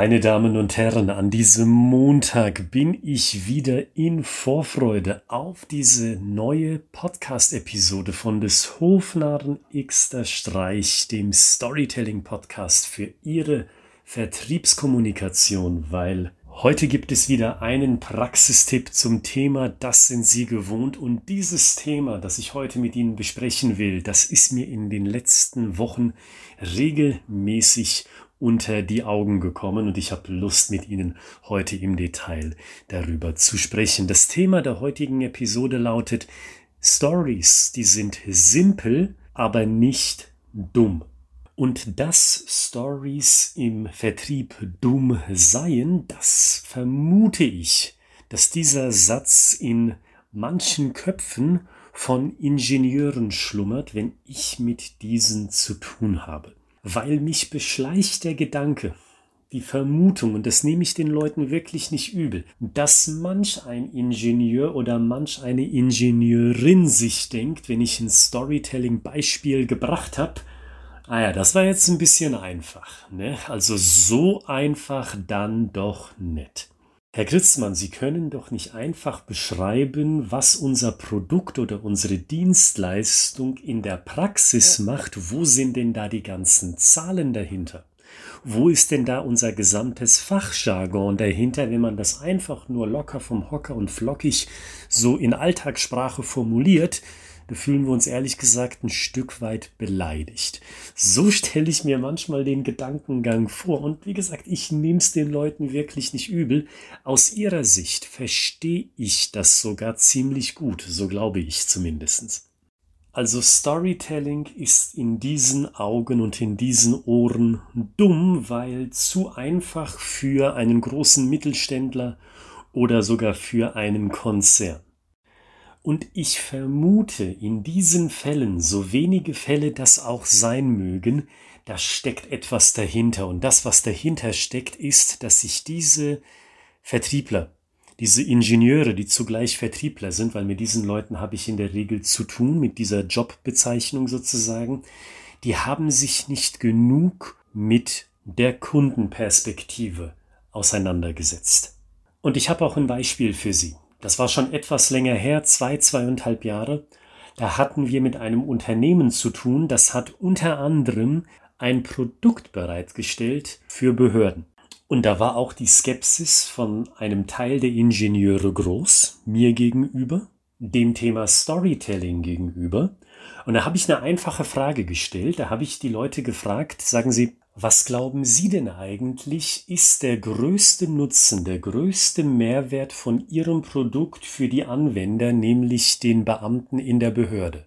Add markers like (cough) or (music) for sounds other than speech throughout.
Meine Damen und Herren, an diesem Montag bin ich wieder in Vorfreude auf diese neue Podcast-Episode von des Hofnarren Xter Streich, dem Storytelling-Podcast für Ihre Vertriebskommunikation, weil heute gibt es wieder einen Praxistipp zum Thema Das sind Sie gewohnt. Und dieses Thema, das ich heute mit Ihnen besprechen will, das ist mir in den letzten Wochen regelmäßig unter die Augen gekommen und ich habe Lust mit Ihnen heute im Detail darüber zu sprechen. Das Thema der heutigen Episode lautet Stories, die sind simpel, aber nicht dumm. Und dass Stories im Vertrieb dumm seien, das vermute ich, dass dieser Satz in manchen Köpfen von Ingenieuren schlummert, wenn ich mit diesen zu tun habe weil mich beschleicht der Gedanke, die Vermutung, und das nehme ich den Leuten wirklich nicht übel, dass manch ein Ingenieur oder manch eine Ingenieurin sich denkt, wenn ich ein Storytelling-Beispiel gebracht habe, ah ja, das war jetzt ein bisschen einfach, ne? Also so einfach dann doch nicht. Herr Gritzmann, Sie können doch nicht einfach beschreiben, was unser Produkt oder unsere Dienstleistung in der Praxis macht. Wo sind denn da die ganzen Zahlen dahinter? Wo ist denn da unser gesamtes Fachjargon dahinter, wenn man das einfach nur locker vom Hocker und flockig so in Alltagssprache formuliert? Da fühlen wir uns ehrlich gesagt ein Stück weit beleidigt. So stelle ich mir manchmal den Gedankengang vor. Und wie gesagt, ich nehme es den Leuten wirklich nicht übel. Aus ihrer Sicht verstehe ich das sogar ziemlich gut, so glaube ich zumindest. Also Storytelling ist in diesen Augen und in diesen Ohren dumm, weil zu einfach für einen großen Mittelständler oder sogar für einen Konzern. Und ich vermute, in diesen Fällen, so wenige Fälle das auch sein mögen, da steckt etwas dahinter. Und das, was dahinter steckt, ist, dass sich diese Vertriebler, diese Ingenieure, die zugleich Vertriebler sind, weil mit diesen Leuten habe ich in der Regel zu tun, mit dieser Jobbezeichnung sozusagen, die haben sich nicht genug mit der Kundenperspektive auseinandergesetzt. Und ich habe auch ein Beispiel für Sie. Das war schon etwas länger her, zwei, zweieinhalb Jahre. Da hatten wir mit einem Unternehmen zu tun, das hat unter anderem ein Produkt bereitgestellt für Behörden. Und da war auch die Skepsis von einem Teil der Ingenieure groß, mir gegenüber, dem Thema Storytelling gegenüber. Und da habe ich eine einfache Frage gestellt. Da habe ich die Leute gefragt, sagen Sie, was glauben Sie denn eigentlich, ist der größte Nutzen, der größte Mehrwert von Ihrem Produkt für die Anwender, nämlich den Beamten in der Behörde?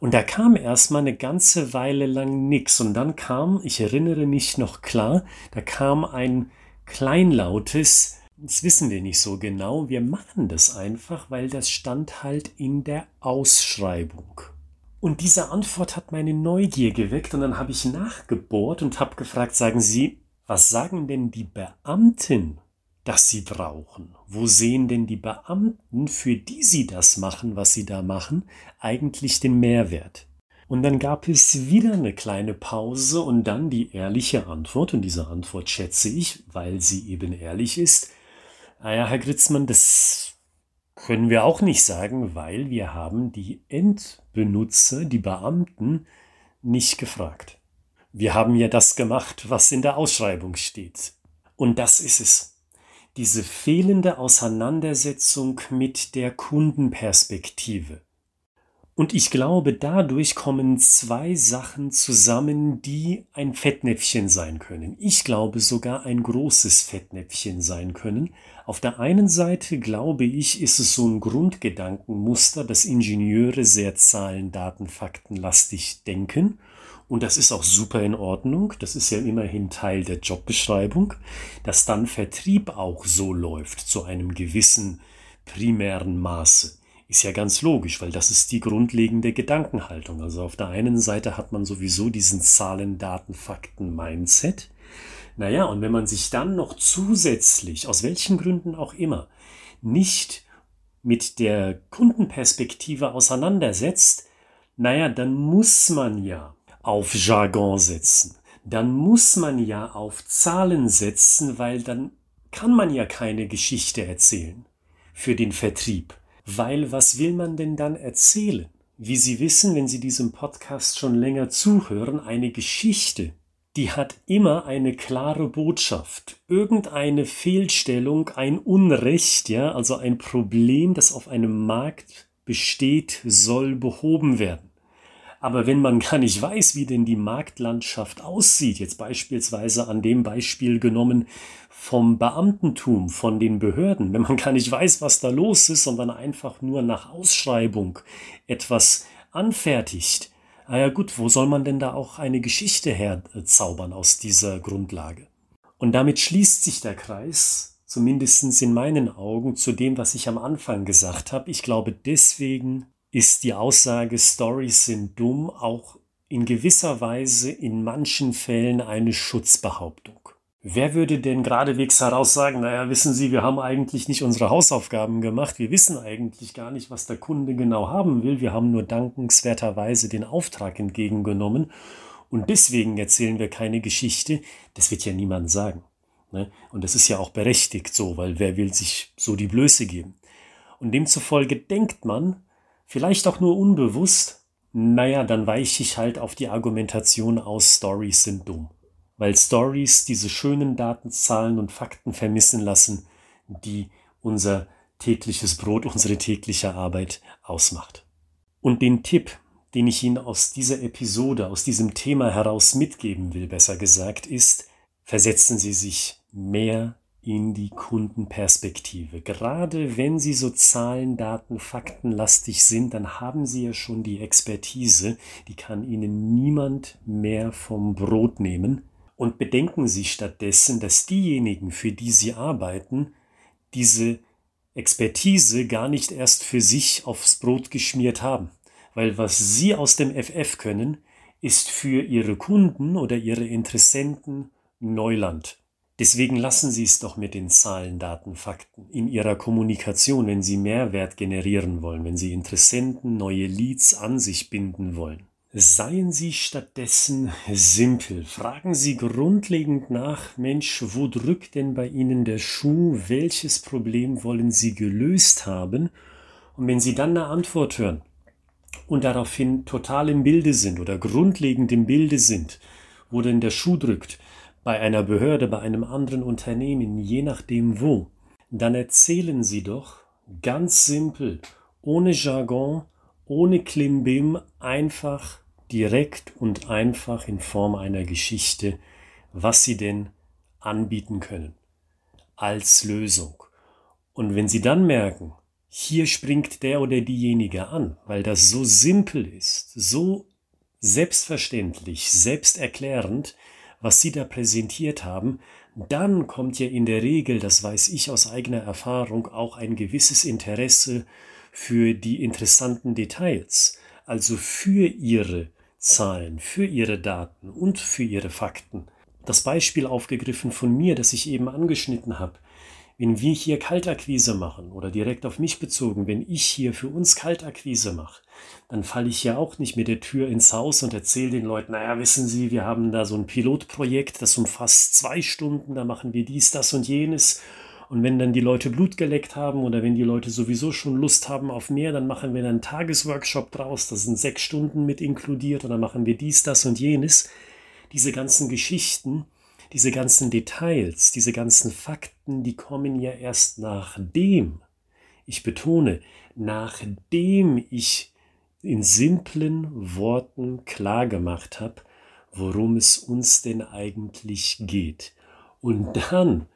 Und da kam erstmal eine ganze Weile lang nichts. Und dann kam, ich erinnere mich noch klar, da kam ein kleinlautes, das wissen wir nicht so genau, wir machen das einfach, weil das stand halt in der Ausschreibung. Und diese Antwort hat meine Neugier geweckt und dann habe ich nachgebohrt und habe gefragt, sagen Sie, was sagen denn die Beamten, dass sie brauchen? Wo sehen denn die Beamten, für die sie das machen, was sie da machen, eigentlich den Mehrwert? Und dann gab es wieder eine kleine Pause und dann die ehrliche Antwort, und diese Antwort schätze ich, weil sie eben ehrlich ist. Naja, Herr Gritzmann, das können wir auch nicht sagen, weil wir haben die Endbenutzer, die Beamten, nicht gefragt. Wir haben ja das gemacht, was in der Ausschreibung steht. Und das ist es. Diese fehlende Auseinandersetzung mit der Kundenperspektive. Und ich glaube, dadurch kommen zwei Sachen zusammen, die ein Fettnäpfchen sein können. Ich glaube sogar ein großes Fettnäpfchen sein können. Auf der einen Seite glaube ich, ist es so ein Grundgedankenmuster, dass Ingenieure sehr Zahlen, Daten, Fakten lastig denken. Und das ist auch super in Ordnung. Das ist ja immerhin Teil der Jobbeschreibung, dass dann Vertrieb auch so läuft zu einem gewissen primären Maße. Ist ja ganz logisch, weil das ist die grundlegende Gedankenhaltung. Also auf der einen Seite hat man sowieso diesen Zahlen, Daten, Fakten, Mindset. Naja, und wenn man sich dann noch zusätzlich, aus welchen Gründen auch immer, nicht mit der Kundenperspektive auseinandersetzt, naja, dann muss man ja auf Jargon setzen. dann muss man ja auf Zahlen setzen, weil dann kann man ja keine Geschichte erzählen für den Vertrieb. Weil was will man denn dann erzählen? Wie Sie wissen, wenn Sie diesem Podcast schon länger zuhören, eine Geschichte, die hat immer eine klare Botschaft. Irgendeine Fehlstellung, ein Unrecht, ja, also ein Problem, das auf einem Markt besteht, soll behoben werden. Aber wenn man gar nicht weiß, wie denn die Marktlandschaft aussieht, jetzt beispielsweise an dem Beispiel genommen vom Beamtentum, von den Behörden, wenn man gar nicht weiß, was da los ist, sondern einfach nur nach Ausschreibung etwas anfertigt, ah ja gut, wo soll man denn da auch eine Geschichte herzaubern aus dieser Grundlage? Und damit schließt sich der Kreis, zumindest in meinen Augen, zu dem, was ich am Anfang gesagt habe. Ich glaube, deswegen ist die Aussage, Stories sind dumm, auch in gewisser Weise in manchen Fällen eine Schutzbehauptung. Wer würde denn geradewegs heraus sagen, naja, wissen Sie, wir haben eigentlich nicht unsere Hausaufgaben gemacht, wir wissen eigentlich gar nicht, was der Kunde genau haben will, wir haben nur dankenswerterweise den Auftrag entgegengenommen und deswegen erzählen wir keine Geschichte, das wird ja niemand sagen. Ne? Und das ist ja auch berechtigt so, weil wer will sich so die Blöße geben? Und demzufolge denkt man, vielleicht auch nur unbewusst, naja, dann weiche ich halt auf die Argumentation aus, Stories sind dumm. Weil Stories diese schönen Daten, Zahlen und Fakten vermissen lassen, die unser tägliches Brot, (laughs) unsere tägliche Arbeit ausmacht. Und den Tipp, den ich Ihnen aus dieser Episode, aus diesem Thema heraus mitgeben will, besser gesagt, ist, versetzen Sie sich mehr in die Kundenperspektive. Gerade wenn Sie so Zahlen, Daten, Faktenlastig sind, dann haben Sie ja schon die Expertise, die kann Ihnen niemand mehr vom Brot nehmen. Und bedenken Sie stattdessen, dass diejenigen, für die Sie arbeiten, diese Expertise gar nicht erst für sich aufs Brot geschmiert haben. Weil was Sie aus dem FF können, ist für Ihre Kunden oder Ihre Interessenten Neuland. Deswegen lassen Sie es doch mit den Zahlen, Daten, Fakten in Ihrer Kommunikation, wenn Sie Mehrwert generieren wollen, wenn Sie Interessenten, neue Leads an sich binden wollen. Seien Sie stattdessen simpel. Fragen Sie grundlegend nach, Mensch, wo drückt denn bei Ihnen der Schuh? Welches Problem wollen Sie gelöst haben? Und wenn Sie dann eine Antwort hören und daraufhin total im Bilde sind oder grundlegend im Bilde sind, wo denn der Schuh drückt, bei einer Behörde, bei einem anderen Unternehmen, je nachdem wo, dann erzählen Sie doch ganz simpel, ohne Jargon, ohne Klimbim, einfach, direkt und einfach in Form einer Geschichte, was Sie denn anbieten können als Lösung. Und wenn Sie dann merken, hier springt der oder diejenige an, weil das so simpel ist, so selbstverständlich, selbsterklärend, was Sie da präsentiert haben, dann kommt ja in der Regel, das weiß ich aus eigener Erfahrung, auch ein gewisses Interesse für die interessanten Details, also für Ihre Zahlen, für Ihre Daten und für Ihre Fakten. Das Beispiel aufgegriffen von mir, das ich eben angeschnitten habe. Wenn wir hier Kaltakquise machen oder direkt auf mich bezogen, wenn ich hier für uns Kaltakquise mache, dann falle ich ja auch nicht mit der Tür ins Haus und erzähle den Leuten, naja, wissen Sie, wir haben da so ein Pilotprojekt, das umfasst zwei Stunden, da machen wir dies, das und jenes. Und wenn dann die Leute Blut geleckt haben oder wenn die Leute sowieso schon Lust haben auf mehr, dann machen wir dann einen Tagesworkshop draus, das sind sechs Stunden mit inkludiert dann machen wir dies, das und jenes. Diese ganzen Geschichten, diese ganzen Details, diese ganzen Fakten, die kommen ja erst nachdem, ich betone, nachdem ich in simplen Worten klar gemacht habe, worum es uns denn eigentlich geht. Und dann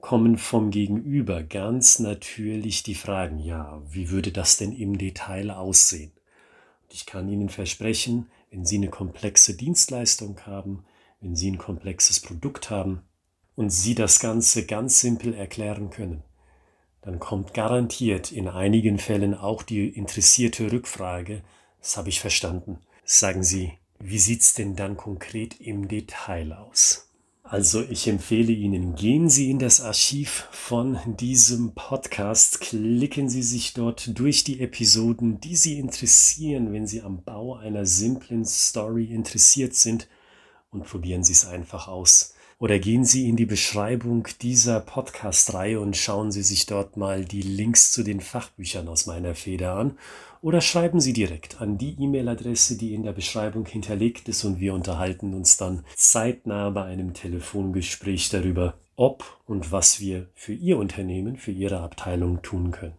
kommen vom Gegenüber ganz natürlich die Fragen, ja, wie würde das denn im Detail aussehen? Und ich kann Ihnen versprechen, wenn Sie eine komplexe Dienstleistung haben, wenn Sie ein komplexes Produkt haben und Sie das Ganze ganz simpel erklären können, dann kommt garantiert in einigen Fällen auch die interessierte Rückfrage, das habe ich verstanden. Sagen Sie, wie sieht's denn dann konkret im Detail aus? Also ich empfehle Ihnen, gehen Sie in das Archiv von diesem Podcast, klicken Sie sich dort durch die Episoden, die Sie interessieren, wenn Sie am Bau einer simplen Story interessiert sind und probieren Sie es einfach aus. Oder gehen Sie in die Beschreibung dieser Podcast-Reihe und schauen Sie sich dort mal die Links zu den Fachbüchern aus meiner Feder an. Oder schreiben Sie direkt an die E-Mail-Adresse, die in der Beschreibung hinterlegt ist und wir unterhalten uns dann zeitnah bei einem Telefongespräch darüber, ob und was wir für Ihr Unternehmen, für Ihre Abteilung tun können.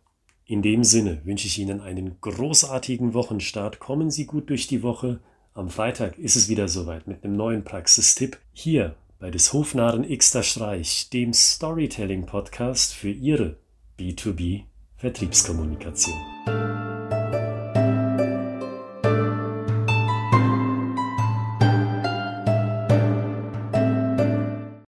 In dem Sinne wünsche ich Ihnen einen großartigen Wochenstart. Kommen Sie gut durch die Woche. Am Freitag ist es wieder soweit mit einem neuen Praxistipp hier bei des Hofnarren Xter Streich, dem Storytelling Podcast für Ihre B2B Vertriebskommunikation.